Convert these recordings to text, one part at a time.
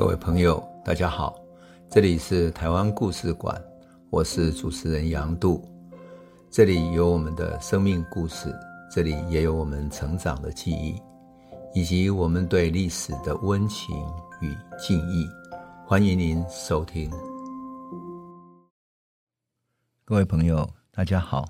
各位朋友，大家好，这里是台湾故事馆，我是主持人杨度，这里有我们的生命故事，这里也有我们成长的记忆，以及我们对历史的温情与敬意。欢迎您收听。各位朋友，大家好，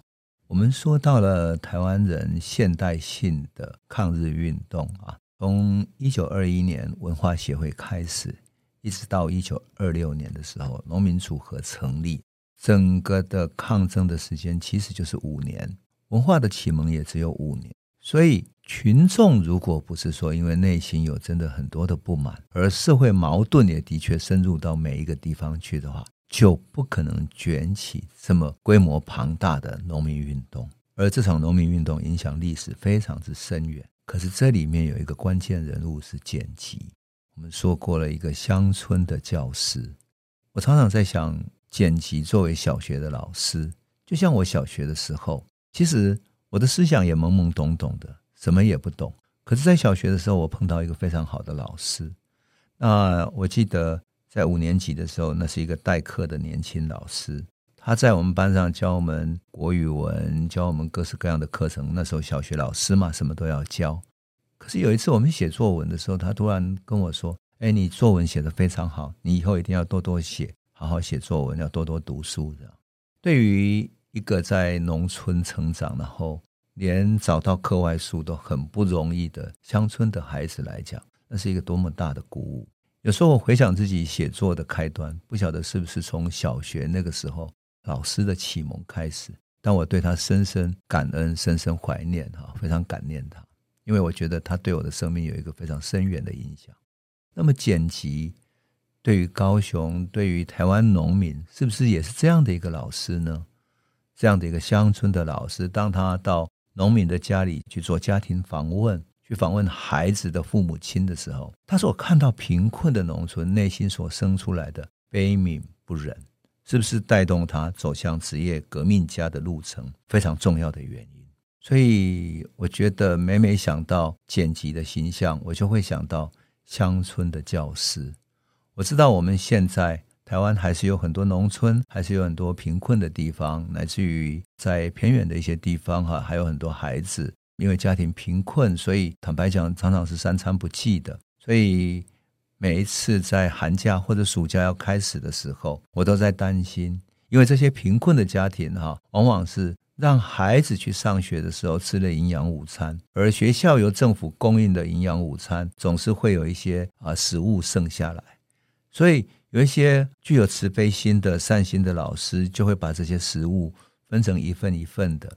我们说到了台湾人现代性的抗日运动啊。从一九二一年文化协会开始，一直到一九二六年的时候，农民组合成立，整个的抗争的时间其实就是五年，文化的启蒙也只有五年。所以，群众如果不是说因为内心有真的很多的不满，而社会矛盾也的确深入到每一个地方去的话，就不可能卷起这么规模庞大的农民运动。而这场农民运动影响历史非常之深远。可是这里面有一个关键人物是剪辑，我们说过了一个乡村的教师。我常常在想，剪辑作为小学的老师，就像我小学的时候，其实我的思想也懵懵懂懂的，什么也不懂。可是，在小学的时候，我碰到一个非常好的老师。那我记得在五年级的时候，那是一个代课的年轻老师。他在我们班上教我们国语文，教我们各式各样的课程。那时候小学老师嘛，什么都要教。可是有一次我们写作文的时候，他突然跟我说：“哎，你作文写得非常好，你以后一定要多多写，好好写作文，要多多读书。”这样，对于一个在农村成长，然后连找到课外书都很不容易的乡村的孩子来讲，那是一个多么大的鼓舞。有时候我回想自己写作的开端，不晓得是不是从小学那个时候。老师的启蒙开始，但我对他深深感恩、深深怀念，哈，非常感念他，因为我觉得他对我的生命有一个非常深远的影响。那么，剪辑对于高雄、对于台湾农民，是不是也是这样的一个老师呢？这样的一个乡村的老师，当他到农民的家里去做家庭访问，去访问孩子的父母亲的时候，他所看到贫困的农村内心所生出来的悲悯不忍。是不是带动他走向职业革命家的路程非常重要的原因？所以我觉得每每想到剪辑的形象，我就会想到乡村的教师。我知道我们现在台湾还是有很多农村，还是有很多贫困的地方，乃至于在偏远的一些地方哈，还有很多孩子因为家庭贫困，所以坦白讲，常常是三餐不继的。所以。每一次在寒假或者暑假要开始的时候，我都在担心，因为这些贫困的家庭哈，往往是让孩子去上学的时候吃了营养午餐，而学校由政府供应的营养午餐总是会有一些啊食物剩下来，所以有一些具有慈悲心的善心的老师就会把这些食物分成一份一份的。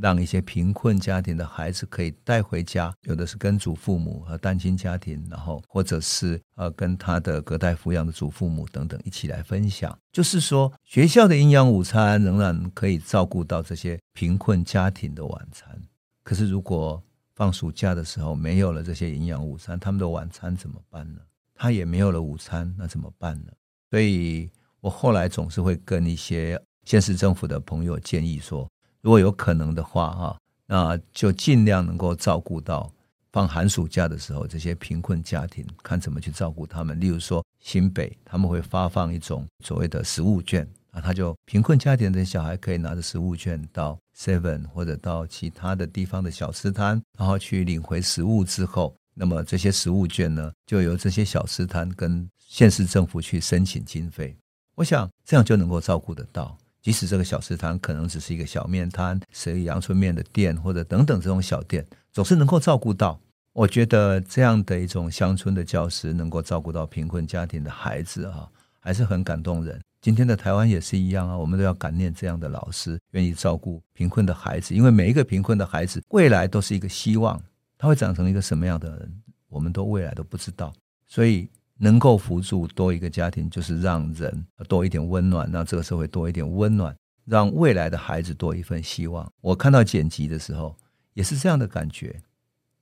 让一些贫困家庭的孩子可以带回家，有的是跟祖父母和单亲家庭，然后或者是呃跟他的隔代抚养的祖父母等等一起来分享。就是说，学校的营养午餐仍然可以照顾到这些贫困家庭的晚餐。可是，如果放暑假的时候没有了这些营养午餐，他们的晚餐怎么办呢？他也没有了午餐，那怎么办呢？所以我后来总是会跟一些县市政府的朋友建议说。如果有可能的话，哈，那就尽量能够照顾到放寒暑假的时候这些贫困家庭，看怎么去照顾他们。例如说，新北他们会发放一种所谓的食物券啊，他就贫困家庭的小孩可以拿着食物券到 Seven 或者到其他的地方的小吃摊，然后去领回食物之后，那么这些食物券呢，就由这些小吃摊跟县市政府去申请经费。我想这样就能够照顾得到。即使这个小吃摊可能只是一个小面摊，是一个阳春面的店，或者等等这种小店，总是能够照顾到。我觉得这样的一种乡村的教师能够照顾到贫困家庭的孩子啊，还是很感动人。今天的台湾也是一样啊，我们都要感念这样的老师，愿意照顾贫困的孩子，因为每一个贫困的孩子未来都是一个希望，他会长成一个什么样的人，我们都未来都不知道，所以。能够扶助多一个家庭，就是让人多一点温暖，让这个社会多一点温暖，让未来的孩子多一份希望。我看到剪辑的时候，也是这样的感觉。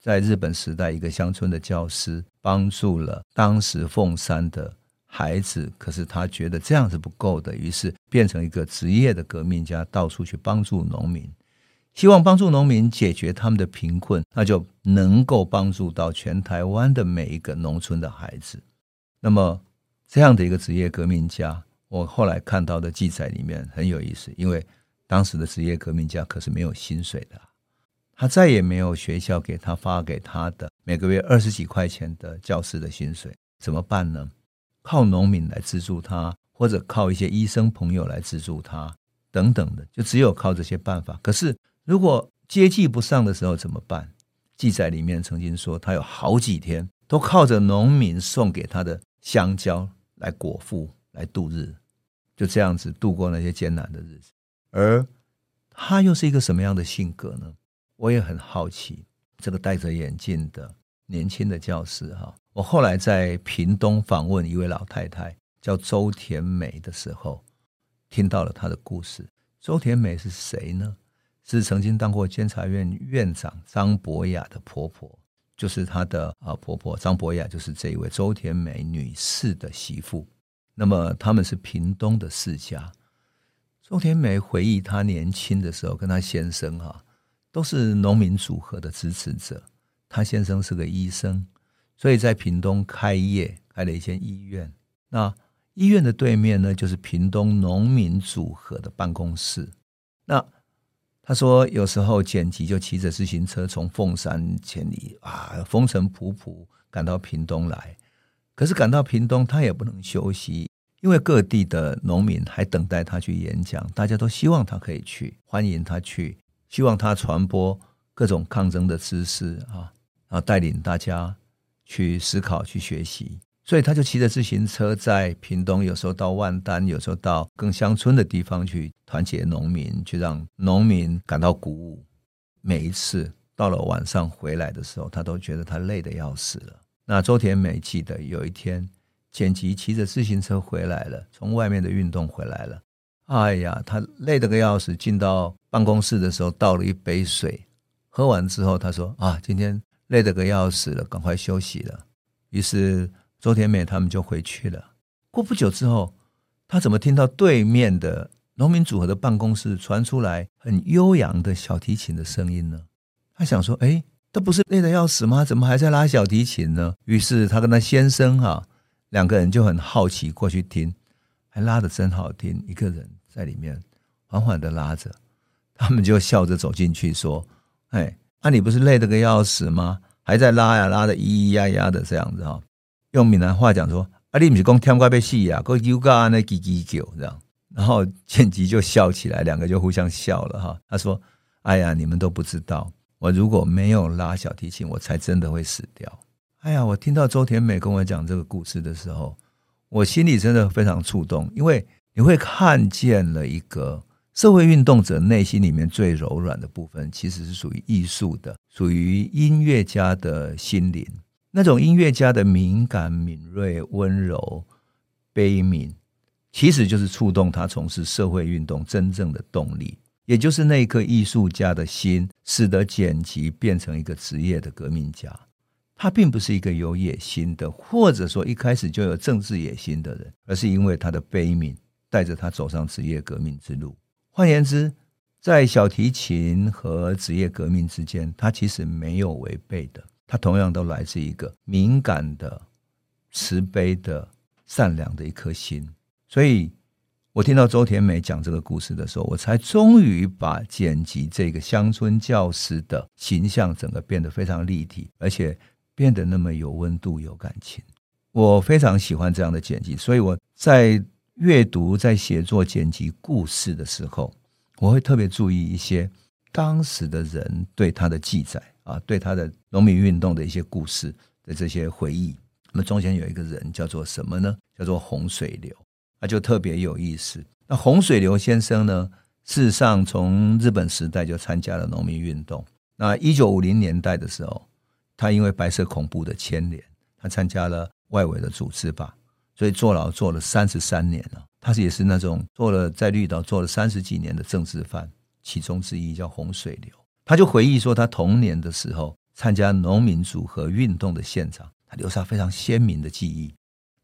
在日本时代，一个乡村的教师帮助了当时凤山的孩子，可是他觉得这样是不够的，于是变成一个职业的革命家，到处去帮助农民，希望帮助农民解决他们的贫困，那就能够帮助到全台湾的每一个农村的孩子。那么这样的一个职业革命家，我后来看到的记载里面很有意思，因为当时的职业革命家可是没有薪水的，他再也没有学校给他发给他的每个月二十几块钱的教师的薪水，怎么办呢？靠农民来资助他，或者靠一些医生朋友来资助他，等等的，就只有靠这些办法。可是如果接济不上的时候怎么办？记载里面曾经说，他有好几天都靠着农民送给他的香蕉来果腹来度日，就这样子度过那些艰难的日子。而他又是一个什么样的性格呢？我也很好奇。这个戴着眼镜的年轻的教师哈，我后来在屏东访问一位老太太，叫周田美的时候，听到了她的故事。周田美是谁呢？是曾经当过监察院院长张博雅的婆婆，就是她的啊婆婆张博雅，就是这一位周田美女士的媳妇。那么他们是屏东的世家。周田美回忆她年轻的时候，跟她先生哈都是农民组合的支持者。她先生是个医生，所以在屏东开业，开了一间医院。那医院的对面呢，就是屏东农民组合的办公室。那他说，有时候剪辑就骑着自行车从凤山千里啊，风尘仆仆赶到屏东来。可是赶到屏东，他也不能休息，因为各地的农民还等待他去演讲，大家都希望他可以去，欢迎他去，希望他传播各种抗争的知识啊，然后带领大家去思考、去学习。所以他就骑着自行车在屏东，有时候到万丹，有时候到更乡村的地方去团结农民，去让农民感到鼓舞。每一次到了晚上回来的时候，他都觉得他累得要死了。那周田美记得有一天，简吉骑着自行车回来了，从外面的运动回来了。哎呀，他累得个要死。进到办公室的时候，倒了一杯水，喝完之后，他说：“啊，今天累得个要死了，赶快休息了。”于是。周田美他们就回去了。过不久之后，他怎么听到对面的农民组合的办公室传出来很悠扬的小提琴的声音呢？他想说：“哎，这不是累得要死吗？怎么还在拉小提琴呢？”于是他跟他先生哈、啊、两个人就很好奇过去听，还拉得真好听，一个人在里面缓缓的拉着。他们就笑着走进去说：“哎，那、你不是累得个要死吗？还在拉呀，拉得咿咿呀呀的这样子哈。”用闽南话讲说：“啊，你不是讲天怪被戏呀，个油嘎那叽叽叫这样。”然后简吉就笑起来，两个就互相笑了哈。他说：“哎呀，你们都不知道，我如果没有拉小提琴，我才真的会死掉。”哎呀，我听到周田美跟我讲这个故事的时候，我心里真的非常触动，因为你会看见了一个社会运动者内心里面最柔软的部分，其实是属于艺术的，属于音乐家的心灵。那种音乐家的敏感、敏锐、温柔、悲悯，其实就是触动他从事社会运动真正的动力，也就是那一颗艺术家的心，使得简吉变成一个职业的革命家。他并不是一个有野心的，或者说一开始就有政治野心的人，而是因为他的悲悯，带着他走上职业革命之路。换言之，在小提琴和职业革命之间，他其实没有违背的。他同样都来自一个敏感的、慈悲的、善良的一颗心，所以我听到周田美讲这个故事的时候，我才终于把剪辑这个乡村教师的形象整个变得非常立体，而且变得那么有温度、有感情。我非常喜欢这样的剪辑，所以我在阅读、在写作剪辑故事的时候，我会特别注意一些当时的人对他的记载。啊，对他的农民运动的一些故事的这些回忆，那么中间有一个人叫做什么呢？叫做洪水流，他就特别有意思。那洪水流先生呢，事实上从日本时代就参加了农民运动。那一九五零年代的时候，他因为白色恐怖的牵连，他参加了外围的组织吧，所以坐牢坐了三十三年了。他也是那种坐了在绿岛坐了三十几年的政治犯，其中之一叫洪水流。他就回忆说，他童年的时候参加农民组合运动的现场，他留下非常鲜明的记忆。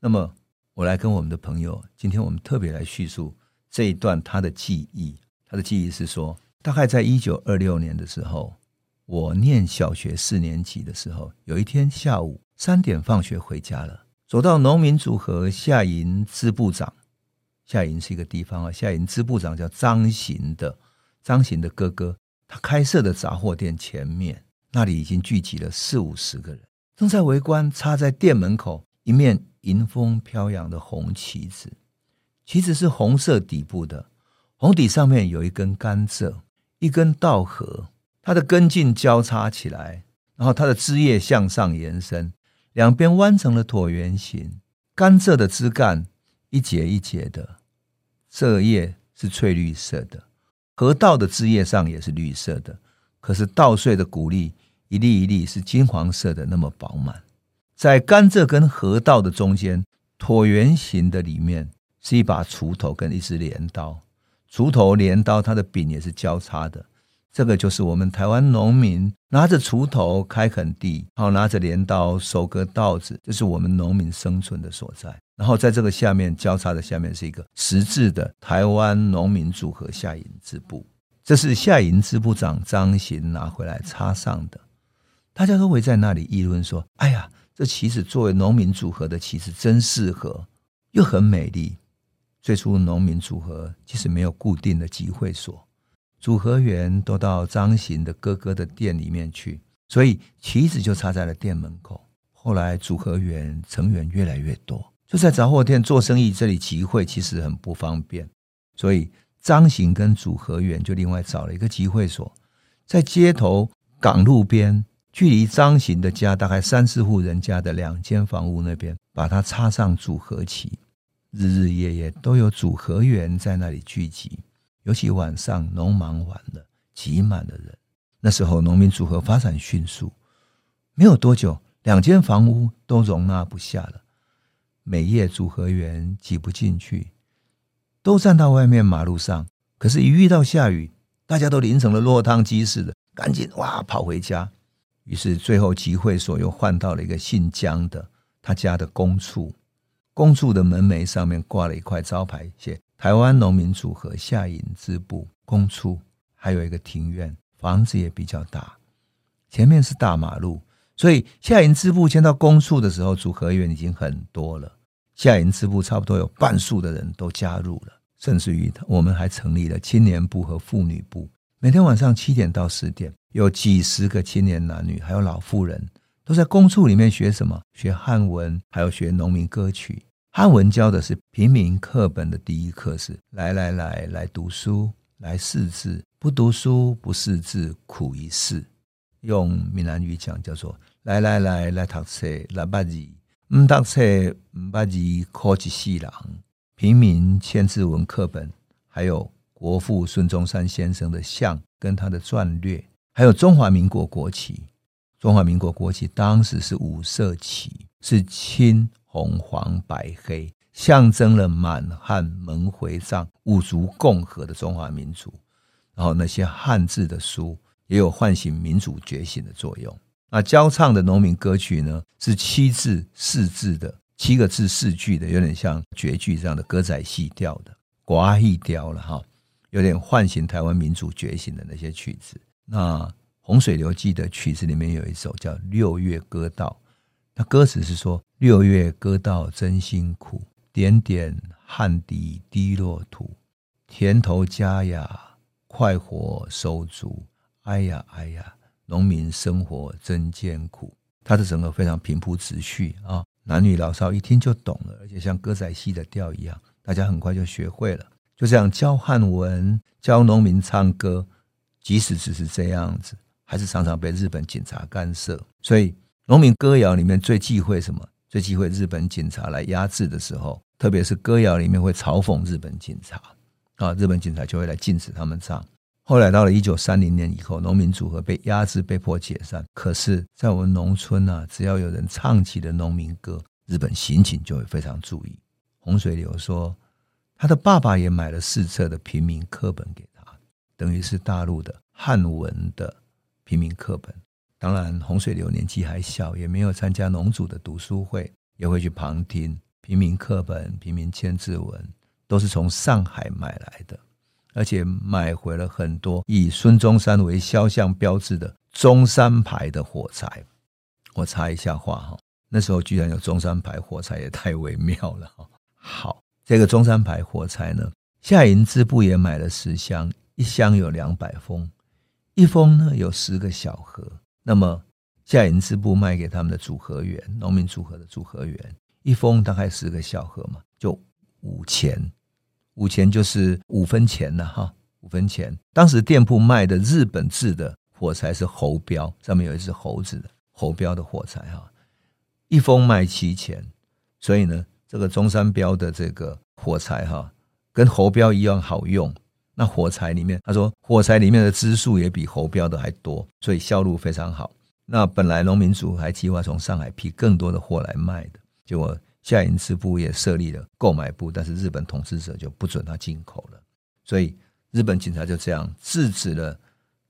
那么，我来跟我们的朋友，今天我们特别来叙述这一段他的记忆。他的记忆是说，大概在一九二六年的时候，我念小学四年级的时候，有一天下午三点放学回家了，走到农民组合下营支部长，下营是一个地方啊，下营支部长叫张行的，张行的哥哥，他开设的杂货店前面，那里已经聚集了四五十个人，正在围观插在店门口一面迎风飘扬的红旗子，旗子是红色底部的，红底上面有一根甘蔗，一根稻禾，它的根茎交叉起来，然后它的枝叶向上延伸。两边弯成了椭圆形，甘蔗的枝干一节一节的，蔗叶是翠绿色的，禾稻的枝叶上也是绿色的，可是稻穗的谷粒一粒一粒是金黄色的，那么饱满。在甘蔗跟禾稻的中间，椭圆形的里面是一把锄头跟一支镰刀，锄头、镰刀它的柄也是交叉的。这个就是我们台湾农民拿着锄头开垦地，然后拿着镰刀收割稻子，这是我们农民生存的所在。然后在这个下面交叉的下面是一个十字的台湾农民组合下营支部，这是下营支部长张行拿回来插上的。大家都会在那里议论说：“哎呀，这旗子作为农民组合的旗子真适合，又很美丽。”最初农民组合其实没有固定的集会所。组合员都到张行的哥哥的店里面去，所以旗子就插在了店门口。后来组合员成员越来越多，就在杂货店做生意，这里集会其实很不方便，所以张行跟组合员就另外找了一个集会所，在街头港路边，距离张行的家大概三四户人家的两间房屋那边，把它插上组合旗，日日夜夜都有组合员在那里聚集。尤其晚上农忙完了，挤满了人。那时候农民组合发展迅速，没有多久，两间房屋都容纳不下了。每夜组合员挤不进去，都站到外面马路上。可是，一遇到下雨，大家都淋成了落汤鸡似的，赶紧哇跑回家。于是，最后集会所又换到了一个姓江的他家的公处。公处的门楣上面挂了一块招牌，写。台湾农民组合下营支部公处，还有一个庭院，房子也比较大，前面是大马路，所以下营支部迁到公处的时候，组合员已经很多了。下营支部差不多有半数的人都加入了，甚至于我们还成立了青年部和妇女部。每天晚上七点到十点，有几十个青年男女，还有老妇人，都在公处里面学什么？学汉文，还有学农民歌曲。汉文教的是平民课本的第一课是来来来来读书来识字，不读书不识字苦一世。用闽南语讲叫做来来来来读册来捌字，唔读册唔捌字苦一世人。平民千字文课本，还有国父孙中山先生的像跟他的传略，还有中华民国国旗。中华民国国旗当时是五色旗，是青。红黄白黑，象征了满汉蒙回藏五族共和的中华民族。然后那些汉字的书也有唤醒民主觉醒的作用。那教唱的农民歌曲呢，是七字四字的，七个字四句的，有点像绝句这样的歌仔戏调的，寡戏调了哈，有点唤醒台湾民主觉醒的那些曲子。那《洪水流记》的曲子里面有一首叫《六月歌道》。那歌词是说：“六月歌道真辛苦，点点汗滴滴落土，田头家呀，快活收足。哎呀哎呀，农民生活真艰苦。”它的整个非常平铺直叙啊，男女老少一听就懂了，而且像歌仔戏的调一样，大家很快就学会了。就这样教汉文，教农民唱歌，即使只是这样子，还是常常被日本警察干涉，所以。农民歌谣里面最忌讳什么？最忌讳日本警察来压制的时候，特别是歌谣里面会嘲讽日本警察啊，日本警察就会来禁止他们唱。后来到了一九三零年以后，农民组合被压制，被迫解散。可是，在我们农村啊，只要有人唱起了农民歌，日本刑警就会非常注意。洪水流说，他的爸爸也买了四册的平民课本给他，等于是大陆的汉文的平民课本。当然，洪水流年纪还小，也没有参加农组的读书会，也会去旁听平民课本、平民千字文，都是从上海买来的，而且买回了很多以孙中山为肖像标志的中山牌的火柴。我插一下话哈，那时候居然有中山牌火柴，也太微妙了哈。好，这个中山牌火柴呢，夏营支部也买了十箱，一箱有两百封，一封呢有十个小盒。那么夏营支部卖给他们的组合员，农民组合的组合员，一封大概十个小盒嘛，就五钱，五钱就是五分钱了哈，五分钱。当时店铺卖的日本制的火柴是猴标，上面有一只猴子的猴标的火柴哈。一封卖七钱，所以呢，这个中山标的这个火柴哈，跟猴标一样好用。那火柴里面，他说火柴里面的支数也比猴标的还多，所以销路非常好。那本来农民组还计划从上海批更多的货来卖的，结果下营支部也设立了购买部，但是日本统治者就不准他进口了，所以日本警察就这样制止了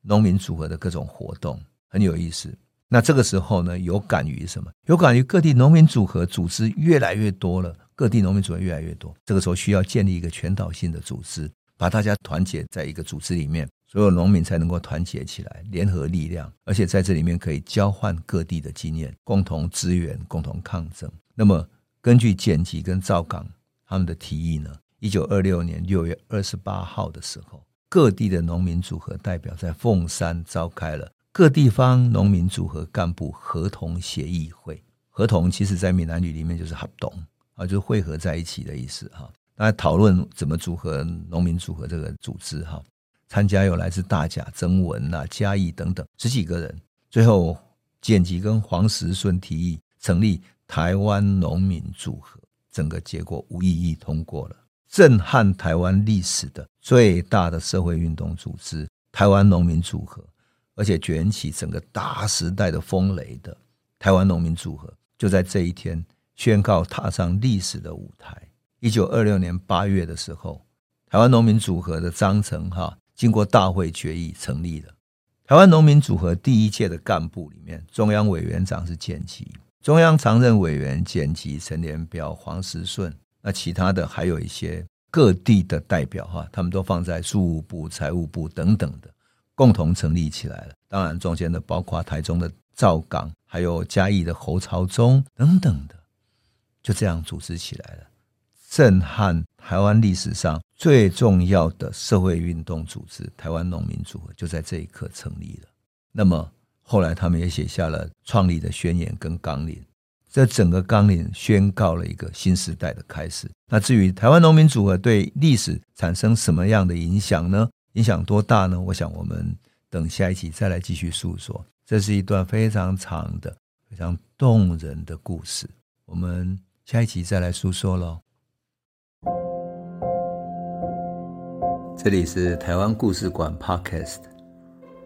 农民组合的各种活动，很有意思。那这个时候呢，有感于什么？有感于各地农民组合组织越来越多了，各地农民组合越来越多。这个时候需要建立一个全岛性的组织，把大家团结在一个组织里面，所有农民才能够团结起来，联合力量，而且在这里面可以交换各地的经验，共同支援，共同抗争。那么，根据简吉跟赵刚他们的提议呢，一九二六年六月二十八号的时候，各地的农民组合代表在凤山召开了。各地方农民组合干部合同协议会，合同其实在闽南语里面就是合同啊，就是汇合在一起的意思哈。大家讨论怎么组合农民组合这个组织哈，参加有来自大甲、曾文啊、嘉义等等十几个人。最后，简吉跟黄石顺提议成立台湾农民组合，整个结果无异议通过了，震撼台湾历史的最大的社会运动组织——台湾农民组合。而且卷起整个大时代的风雷的台湾农民组合，就在这一天宣告踏上历史的舞台。一九二六年八月的时候，台湾农民组合的章程哈，经过大会决议成立了。台湾农民组合第一届的干部里面，中央委员长是简吉，中央常任委员简吉、陈连标、黄石顺，那其他的还有一些各地的代表哈，他们都放在庶务部、财务部等等的。共同成立起来了。当然，中间的包括台中的赵刚，还有嘉义的侯朝忠等等的，就这样组织起来了，震撼台湾历史上最重要的社会运动组织——台湾农民组合，就在这一刻成立了。那么后来，他们也写下了创立的宣言跟纲领。这整个纲领宣告了一个新时代的开始。那至于台湾农民组合对历史产生什么样的影响呢？影响多大呢？我想我们等下一期再来继续诉说。这是一段非常长的、非常动人的故事。我们下一期再来诉说喽。这里是台湾故事馆 Podcast，